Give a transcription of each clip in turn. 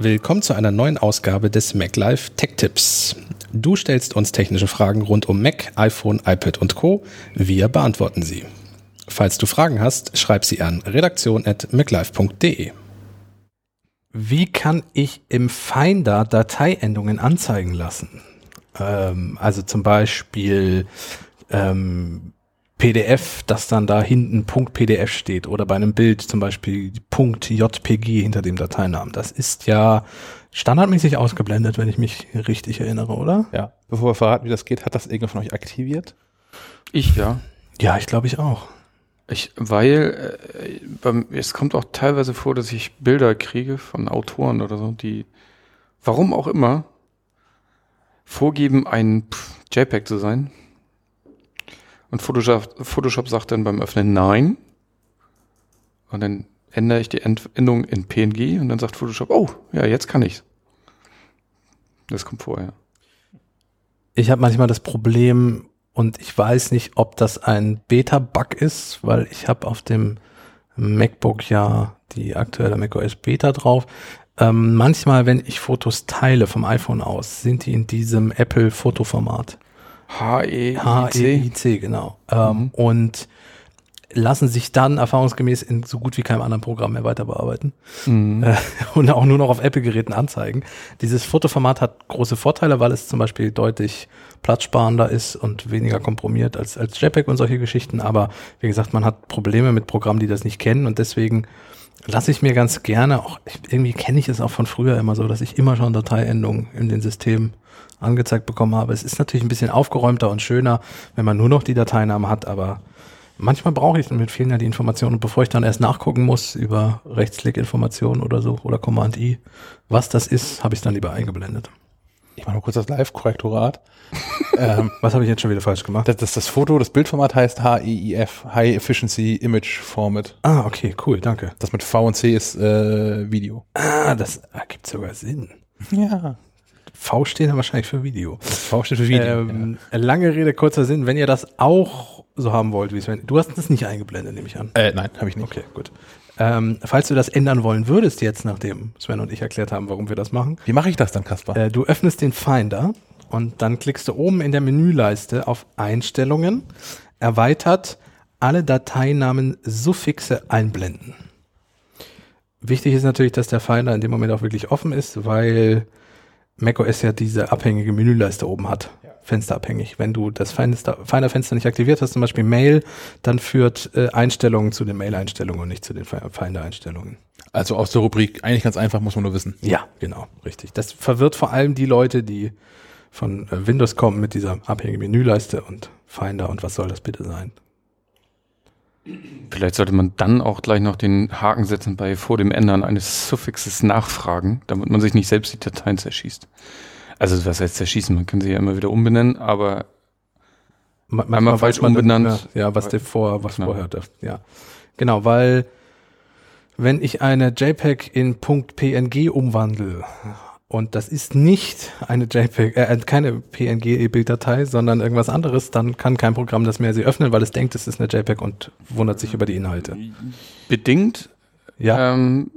Willkommen zu einer neuen Ausgabe des MacLife Tech Tips. Du stellst uns technische Fragen rund um Mac, iPhone, iPad und Co. Wir beantworten sie. Falls du Fragen hast, schreib sie an redaktion.maclife.de. Wie kann ich im Finder Dateiendungen anzeigen lassen? Ähm, also zum Beispiel ähm, PDF, dass dann da hinten Punkt .pdf steht oder bei einem Bild zum Beispiel Punkt .jpg hinter dem Dateinamen. Das ist ja standardmäßig ausgeblendet, wenn ich mich richtig erinnere, oder? Ja. Bevor wir verraten, wie das geht, hat das irgendwer von euch aktiviert? Ich ja. Ja, ich glaube ich auch. Ich, weil äh, beim, es kommt auch teilweise vor, dass ich Bilder kriege von Autoren oder so, die, warum auch immer, vorgeben, ein JPEG zu sein. Und Photoshop, Photoshop sagt dann beim Öffnen Nein. Und dann ändere ich die Endung in PNG und dann sagt Photoshop, oh, ja, jetzt kann ich's. Das kommt vorher. Ich habe manchmal das Problem, und ich weiß nicht, ob das ein Beta-Bug ist, weil ich habe auf dem MacBook ja die aktuelle macOS Beta drauf. Ähm, manchmal, wenn ich Fotos teile vom iPhone aus, sind die in diesem Apple-Fotoformat. HEIC. HEIC, genau. Ähm, mhm. Und lassen sich dann erfahrungsgemäß in so gut wie keinem anderen Programm mehr weiter bearbeiten mhm. äh, und auch nur noch auf Apple-Geräten anzeigen. Dieses Fotoformat hat große Vorteile, weil es zum Beispiel deutlich platzsparender ist und weniger komprimiert als, als JPEG und solche Geschichten. Aber wie gesagt, man hat Probleme mit Programmen, die das nicht kennen und deswegen lasse ich mir ganz gerne, auch irgendwie kenne ich es auch von früher immer so, dass ich immer schon Dateiendungen in den Systemen angezeigt bekommen habe. Es ist natürlich ein bisschen aufgeräumter und schöner, wenn man nur noch die Dateinamen hat, aber manchmal brauche ich mit fehlen ja die Informationen und bevor ich dann erst nachgucken muss über Rechtsklick-Informationen oder so oder Command-I, was das ist, habe ich dann lieber eingeblendet. Ich mache nur kurz das Live-Korrektorat. ähm, was habe ich jetzt schon wieder falsch gemacht? Das, das, das Foto, das Bildformat heißt HEIF, High Efficiency Image Format. Ah, okay, cool, danke. Das mit V und C ist äh, Video. Ah, das ergibt sogar Sinn. Ja. V steht dann wahrscheinlich für Video. V steht für Video. Ähm, ja. Lange Rede, kurzer Sinn. Wenn ihr das auch so haben wollt, wie Sven, du hast das nicht eingeblendet, nehme ich an. Äh, nein, habe ich nicht. Okay, gut. Ähm, falls du das ändern wollen würdest jetzt, nachdem Sven und ich erklärt haben, warum wir das machen. Wie mache ich das dann, Kaspar? Äh, du öffnest den Finder und dann klickst du oben in der Menüleiste auf Einstellungen, erweitert alle Dateinamen Suffixe einblenden. Wichtig ist natürlich, dass der Finder in dem Moment auch wirklich offen ist, weil macOS ja diese abhängige Menüleiste oben hat. Ja. Fensterabhängig. Wenn du das Fenster, Finder-Fenster nicht aktiviert hast, zum Beispiel Mail, dann führt äh, Einstellungen zu den Mail-Einstellungen und nicht zu den Finder-Einstellungen. Also aus der Rubrik, eigentlich ganz einfach, muss man nur wissen. Ja, genau, richtig. Das verwirrt vor allem die Leute, die von äh, Windows kommen mit dieser abhängigen Menüleiste und Finder und was soll das bitte sein? Vielleicht sollte man dann auch gleich noch den Haken setzen bei vor dem Ändern eines Suffixes nachfragen, damit man sich nicht selbst die Dateien zerschießt. Also was heißt zerschießen? Man kann sie ja immer wieder umbenennen, aber man, einmal falsch umbenannt. Ja, was der vor, was genau. vorher, ja. Genau, weil wenn ich eine JPEG in .png umwandle, und das ist nicht eine JPEG, äh, keine PNG-Bilddatei, sondern irgendwas anderes, dann kann kein Programm das mehr sie öffnen, weil es denkt, es ist eine JPEG und wundert sich über die Inhalte. Bedingt. Ja. Ähm,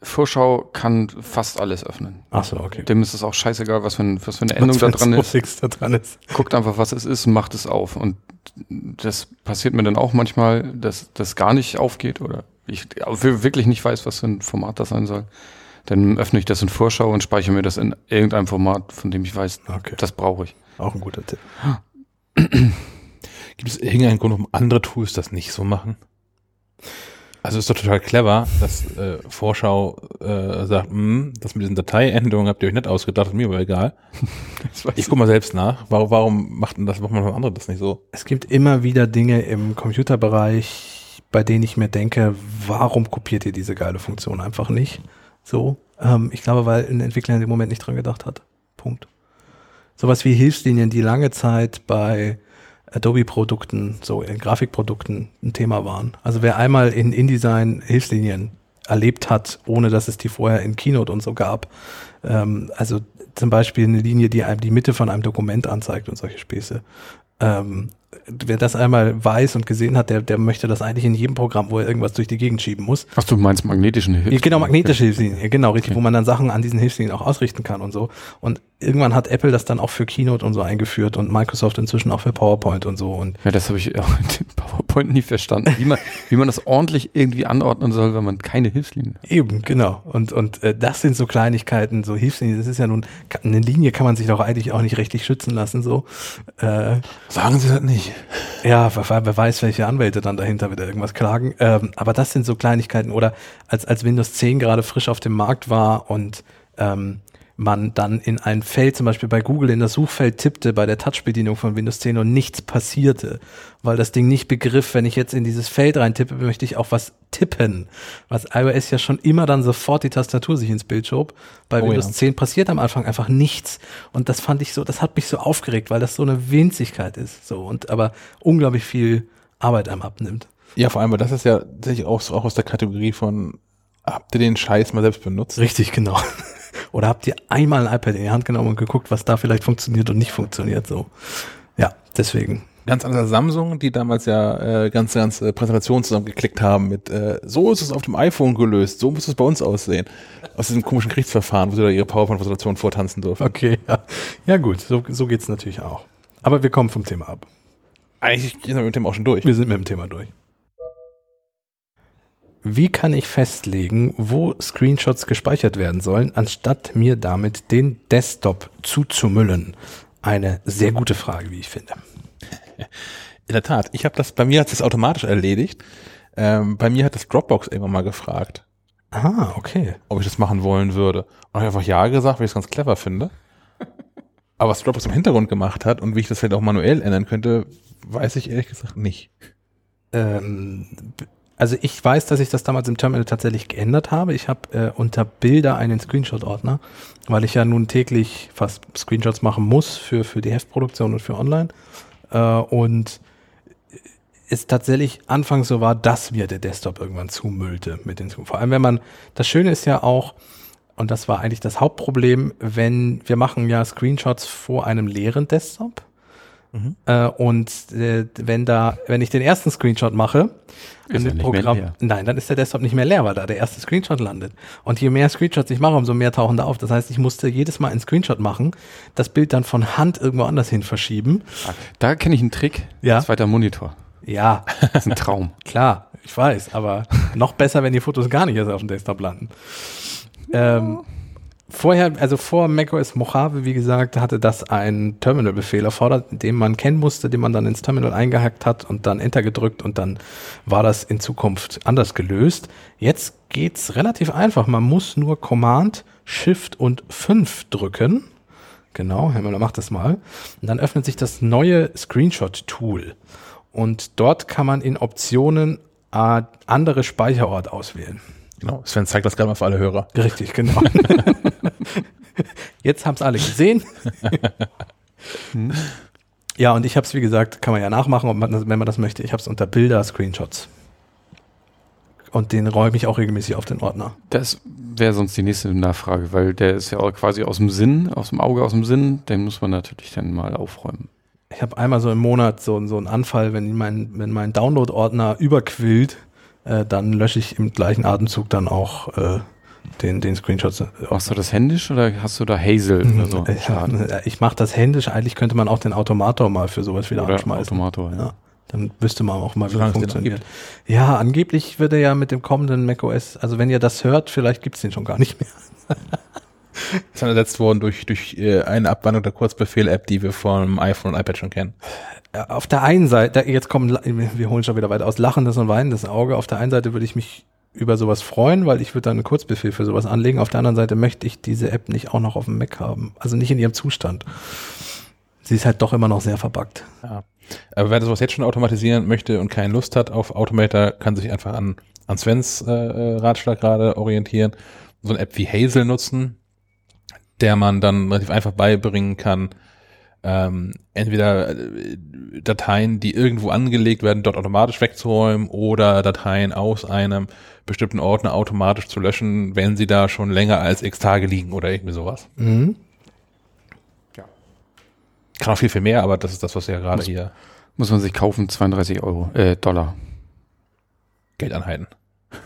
Vorschau kann fast alles öffnen. Ach so, okay. Dem ist es auch scheißegal, was für, ein, was für eine Endung da dran, ist. da dran ist. Guckt einfach, was es ist, macht es auf. Und das passiert mir dann auch manchmal, dass das gar nicht aufgeht oder ich wirklich nicht weiß, was für ein Format das sein soll. Dann öffne ich das in Vorschau und speichere mir das in irgendeinem Format, von dem ich weiß, okay. das brauche ich. Auch ein guter Tipp. Gibt es irgendeinen Grund, warum andere Tools das nicht so machen? Also ist doch total clever, dass äh, Vorschau äh, sagt, hm, das mit diesen Dateiänderungen habt ihr euch nicht ausgedacht, mir aber egal. ich guck mal selbst nach. Warum, warum macht denn das, warum machen andere das nicht so? Es gibt immer wieder Dinge im Computerbereich, bei denen ich mir denke, warum kopiert ihr diese geile Funktion einfach nicht? So, ähm, ich glaube, weil ein Entwickler in dem Moment nicht dran gedacht hat. Punkt. Sowas wie Hilfslinien, die lange Zeit bei Adobe-Produkten, so in Grafikprodukten ein Thema waren. Also wer einmal in InDesign Hilfslinien erlebt hat, ohne dass es die vorher in Keynote und so gab, ähm, also zum Beispiel eine Linie, die einem die Mitte von einem Dokument anzeigt und solche Späße. Ähm, wer das einmal weiß und gesehen hat, der, der möchte das eigentlich in jedem Programm, wo er irgendwas durch die Gegend schieben muss. Ach, du meinst magnetischen Hilfslinien? Genau, magnetische Hilfslinien, genau, richtig, okay. wo man dann Sachen an diesen Hilfslinien auch ausrichten kann und so. Und irgendwann hat Apple das dann auch für Keynote und so eingeführt und Microsoft inzwischen auch für PowerPoint und so. Und ja, das habe ich auch in PowerPoint nie verstanden, wie man, wie man das ordentlich irgendwie anordnen soll, wenn man keine Hilfslinien hat. Eben, genau. Und, und äh, das sind so Kleinigkeiten, so Hilfslinien, das ist ja nun, eine Linie kann man sich doch eigentlich auch nicht rechtlich schützen lassen, so. Äh, Sagen Sie das nicht. Ja, wer, wer weiß, welche Anwälte dann dahinter wieder irgendwas klagen. Ähm, aber das sind so Kleinigkeiten. Oder als, als Windows 10 gerade frisch auf dem Markt war und ähm, man dann in ein Feld, zum Beispiel bei Google in das Suchfeld tippte bei der Touch-Bedienung von Windows 10 und nichts passierte, weil das Ding nicht begriff, wenn ich jetzt in dieses Feld reintippe, möchte ich auch was tippen. Was iOS ja schon immer dann sofort die Tastatur sich ins Bild schob. Bei oh Windows ja. 10 passiert am Anfang einfach nichts. Und das fand ich so, das hat mich so aufgeregt, weil das so eine Winzigkeit ist. So und aber unglaublich viel Arbeit einem abnimmt. Ja, vor allem, weil das ist ja tatsächlich auch, auch aus der Kategorie von habt ihr den Scheiß mal selbst benutzt? Richtig, genau. Oder habt ihr einmal ein iPad in die Hand genommen und geguckt, was da vielleicht funktioniert und nicht funktioniert? So, ja, deswegen. Ganz anders Samsung, die damals ja äh, ganz, ganz äh, Präsentationen zusammengeklickt haben mit äh, so ist es auf dem iPhone gelöst, so muss es bei uns aussehen. Aus diesem komischen Gerichtsverfahren, wo sie da ihre PowerPoint-Präsentation vortanzen durften. Okay, ja. Ja gut, so, so geht's natürlich auch. Aber wir kommen vom Thema ab. Eigentlich sind wir mit dem Thema auch schon durch. Wir sind mit dem Thema durch. Wie kann ich festlegen, wo Screenshots gespeichert werden sollen, anstatt mir damit den Desktop zuzumüllen? Eine sehr gute Frage, wie ich finde. In der Tat, ich habe das, bei mir hat es automatisch erledigt. Ähm, bei mir hat das Dropbox irgendwann mal gefragt. Ah, okay. Ob ich das machen wollen würde. Und ich einfach ja gesagt, weil ich es ganz clever finde. Aber was Dropbox im Hintergrund gemacht hat und wie ich das vielleicht auch manuell ändern könnte, weiß ich ehrlich gesagt nicht. Ähm, also ich weiß, dass ich das damals im Terminal tatsächlich geändert habe. Ich habe äh, unter Bilder einen Screenshot-Ordner, weil ich ja nun täglich fast Screenshots machen muss für, für die Heftproduktion und für online. Äh, und es tatsächlich anfangs so war, dass mir der Desktop irgendwann zumüllte mit den Vor allem, wenn man, das Schöne ist ja auch, und das war eigentlich das Hauptproblem, wenn wir machen ja Screenshots vor einem leeren Desktop. Mhm. Äh, und äh, wenn da, wenn ich den ersten Screenshot mache, ist dem Programm, nein, dann ist der Desktop nicht mehr leer, weil da der erste Screenshot landet. Und je mehr Screenshots ich mache, umso mehr tauchen da auf. Das heißt, ich musste jedes Mal einen Screenshot machen, das Bild dann von Hand irgendwo anders hin verschieben. Da kenne ich einen Trick. Ja. Zweiter Monitor. Ja. Das ist ein Traum. Klar, ich weiß, aber noch besser, wenn die Fotos gar nicht erst auf dem Desktop landen. Ähm, vorher, also vor macOS Mojave, wie gesagt, hatte das einen Terminal-Befehl erfordert, den man kennen musste, den man dann ins Terminal eingehackt hat und dann Enter gedrückt und dann war das in Zukunft anders gelöst. Jetzt geht's relativ einfach. Man muss nur Command, Shift und 5 drücken. Genau, Herr Müller macht das mal. Und dann öffnet sich das neue Screenshot-Tool. Und dort kann man in Optionen äh, andere Speicherort auswählen. Genau, Sven zeigt das gerade mal für alle Hörer. Richtig, genau. Jetzt haben es alle gesehen. ja, und ich habe es, wie gesagt, kann man ja nachmachen, man, wenn man das möchte. Ich habe es unter Bilder, Screenshots. Und den räume ich auch regelmäßig auf den Ordner. Das wäre sonst die nächste Nachfrage, weil der ist ja auch quasi aus dem Sinn, aus dem Auge, aus dem Sinn. Den muss man natürlich dann mal aufräumen. Ich habe einmal so im Monat so, so einen Anfall, wenn mein, wenn mein Download-Ordner überquillt äh, dann lösche ich im gleichen Atemzug dann auch äh, den, den Screenshot. Machst du das händisch oder hast du da Hazel oder so? Ich, ich mache das händisch. Eigentlich könnte man auch den Automator mal für sowas wieder oder anschmeißen. Automator, ja. ja. Dann wüsste man auch mal, wie das funktioniert. Ja, angeblich wird er ja mit dem kommenden macOS, also wenn ihr das hört, vielleicht gibt's den schon gar nicht mehr. ist dann ersetzt worden durch, durch äh, eine Abwandlung der Kurzbefehl-App, die wir vom iPhone und iPad schon kennen. Auf der einen Seite, jetzt kommen, wir holen schon wieder weiter aus, lachendes und weinendes Auge. Auf der einen Seite würde ich mich über sowas freuen, weil ich würde dann einen Kurzbefehl für sowas anlegen. Auf der anderen Seite möchte ich diese App nicht auch noch auf dem Mac haben. Also nicht in ihrem Zustand. Sie ist halt doch immer noch sehr verbuggt. Ja. Aber wer das was jetzt schon automatisieren möchte und keine Lust hat auf Automator, kann sich einfach an, an Svens äh, äh Ratschlag gerade orientieren. So eine App wie Hazel nutzen, der man dann relativ einfach beibringen kann, ähm, entweder äh, Dateien, die irgendwo angelegt werden, dort automatisch wegzuräumen oder Dateien aus einem bestimmten Ordner automatisch zu löschen, wenn sie da schon länger als x Tage liegen oder irgendwie sowas. Mhm. Ja. Kann auch viel, viel mehr, aber das ist das, was ja gerade hier. Muss man sich kaufen, 32 Euro, äh, Dollar. Geldeinheiten.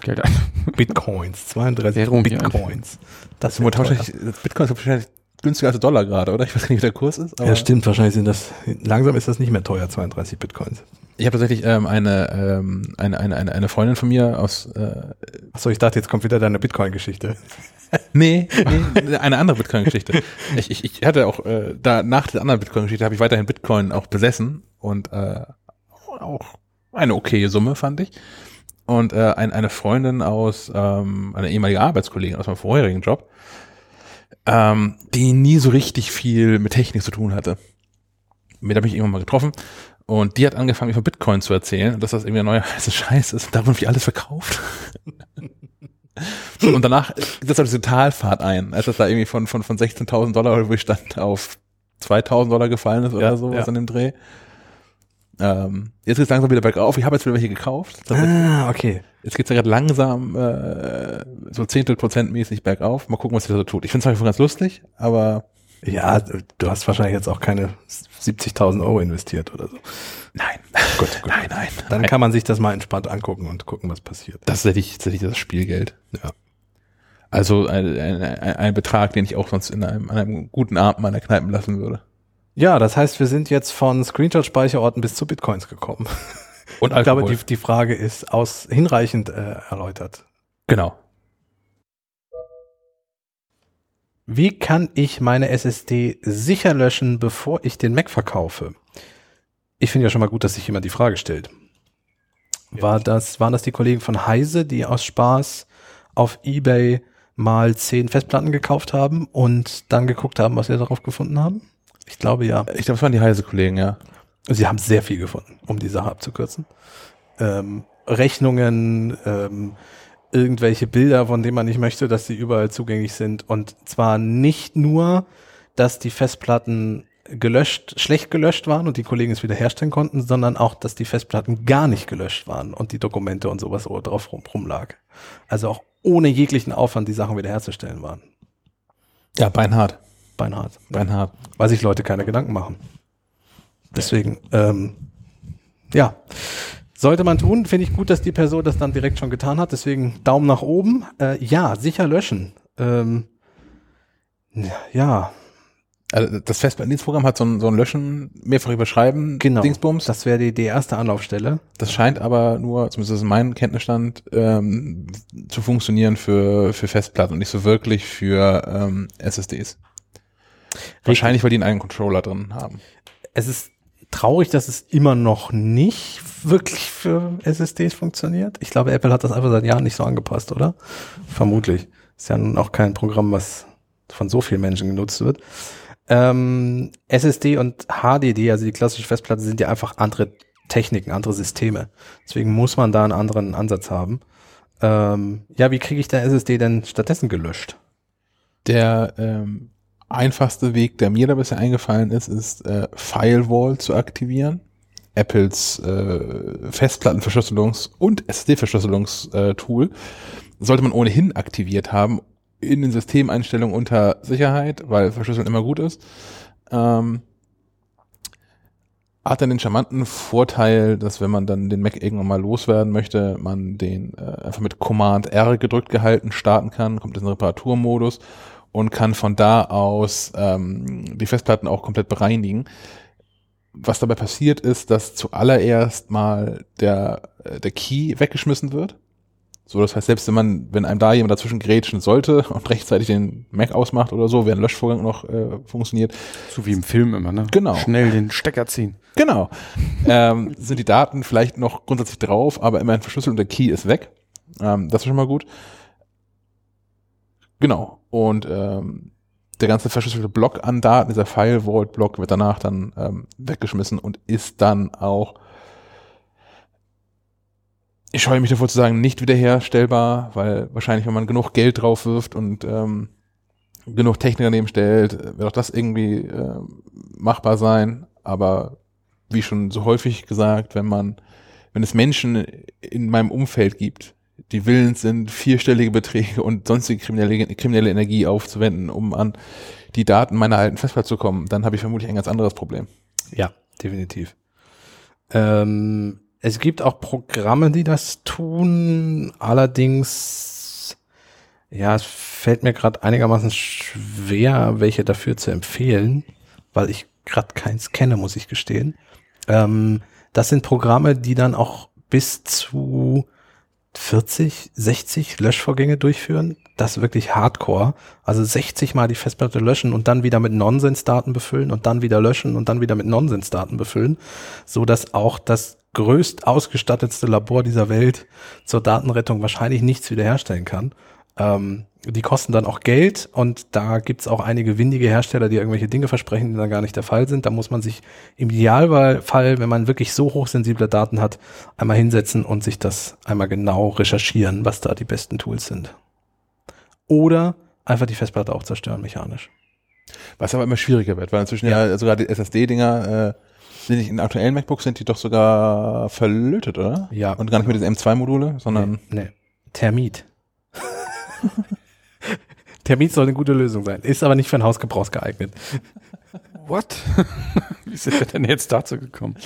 Geld ein. Bitcoins, 32 Währung Bitcoins. Das teuer. wahrscheinlich, Bitcoin ist wahrscheinlich günstiger als Dollar gerade, oder? Ich weiß nicht, wie der Kurs ist. Ja, stimmt, wahrscheinlich sind das, langsam ist das nicht mehr teuer, 32 Bitcoins. Ich habe tatsächlich ähm, eine, ähm, eine, eine, eine, eine Freundin von mir aus äh, Achso, ich dachte, jetzt kommt wieder deine Bitcoin-Geschichte. Nee, nee eine andere Bitcoin-Geschichte. Ich, ich, ich hatte auch, äh, da nach der anderen Bitcoin-Geschichte habe ich weiterhin Bitcoin auch besessen und äh, auch eine okaye Summe, fand ich. Und äh, ein, eine Freundin aus, ähm, eine ehemalige Arbeitskollegin aus meinem vorherigen Job, ähm, die nie so richtig viel mit Technik zu tun hatte. Mit der habe ich irgendwann mal getroffen und die hat angefangen, mir von Bitcoin zu erzählen, dass das irgendwie ein neuer heiße Scheiß ist und davon wie alles verkauft. Und danach setzt er diese Talfahrt ein, als das da irgendwie von, von, von 16.000 Dollar, wo ich stand, auf 2.000 Dollar gefallen ist oder Ja, sowas ja. an dem Dreh. Ähm, jetzt geht's langsam wieder bergauf. Ich habe jetzt wieder welche gekauft. Ah, okay. Jetzt geht's ja gerade langsam äh, so Zehntel Prozent mäßig bergauf. Mal gucken, was sich da so tut. Ich finde es ganz lustig, aber Ja, du hast wahrscheinlich jetzt auch keine 70.000 Euro investiert oder so. nein. Gut, gut. Nein, nein. Dann nein. kann man sich das mal entspannt angucken und gucken, was passiert. das ist tatsächlich, tatsächlich das Spielgeld. Ja. Also ein, ein, ein ein Betrag, den ich auch sonst in einem, an einem guten Abend meiner Kneipen lassen würde. Ja, das heißt, wir sind jetzt von Screenshot-Speicherorten bis zu Bitcoins gekommen. Und Ich glaube, die, die Frage ist aus hinreichend äh, erläutert. genau. Wie kann ich meine SSD sicher löschen, bevor ich den Mac verkaufe? Ich finde ja schon mal gut, dass sich jemand die Frage stellt. War das, waren das die Kollegen von Heise, die aus Spaß auf Ebay mal zehn Festplatten gekauft haben und dann geguckt haben, was sie darauf gefunden haben? Ich glaube ja. Ich glaube, es waren die Heise-Kollegen, ja. Sie haben sehr viel gefunden, um die Sache abzukürzen. Ähm, Rechnungen, ähm, irgendwelche Bilder, von denen man nicht möchte, dass sie überall zugänglich sind. Und zwar nicht nur, dass die Festplatten gelöscht, schlecht gelöscht waren und die Kollegen es wiederherstellen konnten, sondern auch, dass die Festplatten gar nicht gelöscht waren und die Dokumente und sowas so drauf rum, rumlag. Also auch ohne jeglichen Aufwand die Sachen wiederherzustellen waren. Ja, beinhart. Beinhart. Beinhart. Weil sich Leute keine Gedanken machen. Deswegen, ähm, ja, sollte man tun. Finde ich gut, dass die Person das dann direkt schon getan hat. Deswegen Daumen nach oben. Äh, ja, sicher löschen. Ähm, ja, Also das Festplattendienstprogramm hat so ein, so ein Löschen, mehrfach überschreiben, genau. Dingsbums. Das, Das wäre die, die erste Anlaufstelle. scheint aber nur, zumindest in meinem Kenntnisstand, ähm, zu funktionieren für, für Festplatten und nicht so wirklich für ähm, SSDs. Wahrscheinlich, weil die einen eigenen Controller drin haben. Es ist traurig, dass es immer noch nicht wirklich für SSDs funktioniert. Ich glaube, Apple hat das einfach seit Jahren nicht so angepasst, oder? Vermutlich. Ist ja nun auch kein Programm, was von so vielen Menschen genutzt wird. Ähm, SSD und HDD, also die klassische Festplatte, sind ja einfach andere Techniken, andere Systeme. Deswegen muss man da einen anderen Ansatz haben. Ähm, ja, wie kriege ich der SSD denn stattdessen gelöscht? Der ähm, einfachste Weg, der mir da bisher eingefallen ist, ist äh, Firewall zu aktivieren. Apples äh, Festplattenverschlüsselungs- und SSD-Verschlüsselungstool sollte man ohnehin aktiviert haben in den Systemeinstellungen unter Sicherheit, weil Verschlüsseln immer gut ist. Ähm, hat dann den charmanten Vorteil, dass wenn man dann den Mac irgendwann mal loswerden möchte, man den äh, einfach mit Command R gedrückt gehalten starten kann, kommt in den Reparaturmodus und kann von da aus ähm, die Festplatten auch komplett bereinigen. Was dabei passiert ist, dass zuallererst mal der, äh, der Key weggeschmissen wird. So, das heißt, selbst wenn man, wenn einem da jemand dazwischen grätschen sollte und rechtzeitig den Mac ausmacht oder so, während ein Löschvorgang noch äh, funktioniert, So wie im Film immer, ne? Genau. Schnell den Stecker ziehen. Genau. ähm, sind die Daten vielleicht noch grundsätzlich drauf, aber immerhin verschlüsselt und der Key ist weg. Ähm, das ist schon mal gut. Genau. Und ähm, der ganze verschlüsselte Block an Daten, dieser File-Vault-Block, wird danach dann ähm, weggeschmissen und ist dann auch, ich scheue mich davor zu sagen, nicht wiederherstellbar, weil wahrscheinlich, wenn man genug Geld drauf wirft und ähm, genug Technik daneben stellt, wird auch das irgendwie äh, machbar sein. Aber wie schon so häufig gesagt, wenn man, wenn es Menschen in meinem Umfeld gibt, die willens sind, vierstellige Beträge und sonstige kriminelle, kriminelle Energie aufzuwenden, um an die Daten meiner alten Festplatte zu kommen, dann habe ich vermutlich ein ganz anderes Problem. Ja, definitiv. Ähm, es gibt auch Programme, die das tun. Allerdings, ja, es fällt mir gerade einigermaßen schwer, welche dafür zu empfehlen, weil ich gerade keins kenne, muss ich gestehen. Ähm, das sind Programme, die dann auch bis zu 40, 60 Löschvorgänge durchführen. Das wirklich hardcore. Also 60 mal die Festplatte löschen und dann wieder mit Nonsensdaten befüllen und dann wieder löschen und dann wieder mit Nonsensdaten befüllen, so dass auch das größt ausgestattetste Labor dieser Welt zur Datenrettung wahrscheinlich nichts wiederherstellen kann. Ähm, die kosten dann auch Geld und da gibt's auch einige windige Hersteller, die irgendwelche Dinge versprechen, die dann gar nicht der Fall sind. Da muss man sich im Idealfall, wenn man wirklich so hochsensible Daten hat, einmal hinsetzen und sich das einmal genau recherchieren, was da die besten Tools sind. Oder einfach die Festplatte auch zerstören mechanisch. Was aber immer schwieriger wird, weil inzwischen ja, ja sogar die SSD-Dinger äh, sind nicht in aktuellen MacBooks sind die doch sogar verlötet, oder? Ja. Und gar nicht mehr diese M2-Module, sondern. Nee, nee. Thermit. Thermit soll eine gute Lösung sein, ist aber nicht für ein Hausgebrauch geeignet. What? Wie sind wir denn jetzt dazu gekommen?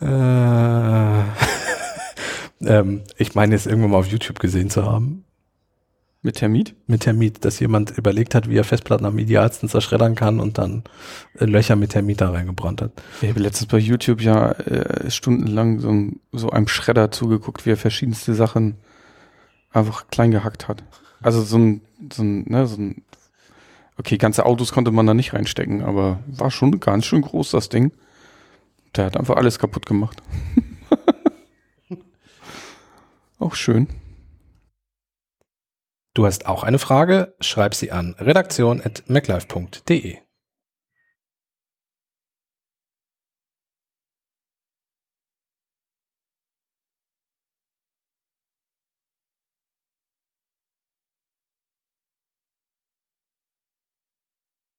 äh, ähm, ich meine es irgendwann mal auf YouTube gesehen zu haben. Mit Thermit? Mit Thermit, dass jemand überlegt hat, wie er Festplatten am idealsten zerschreddern kann und dann äh, Löcher mit Thermit da reingebrannt hat. Ich habe letztens bei YouTube ja äh, stundenlang so, so einem Schredder zugeguckt, wie er verschiedenste Sachen einfach klein gehackt hat. Also so ein, so ein, ne, so ein, okay, ganze Autos konnte man da nicht reinstecken, aber war schon ganz schön groß, das Ding. Der hat einfach alles kaputt gemacht. Auch schön. Du hast auch eine Frage? Schreib sie an redaktion.maclife.de.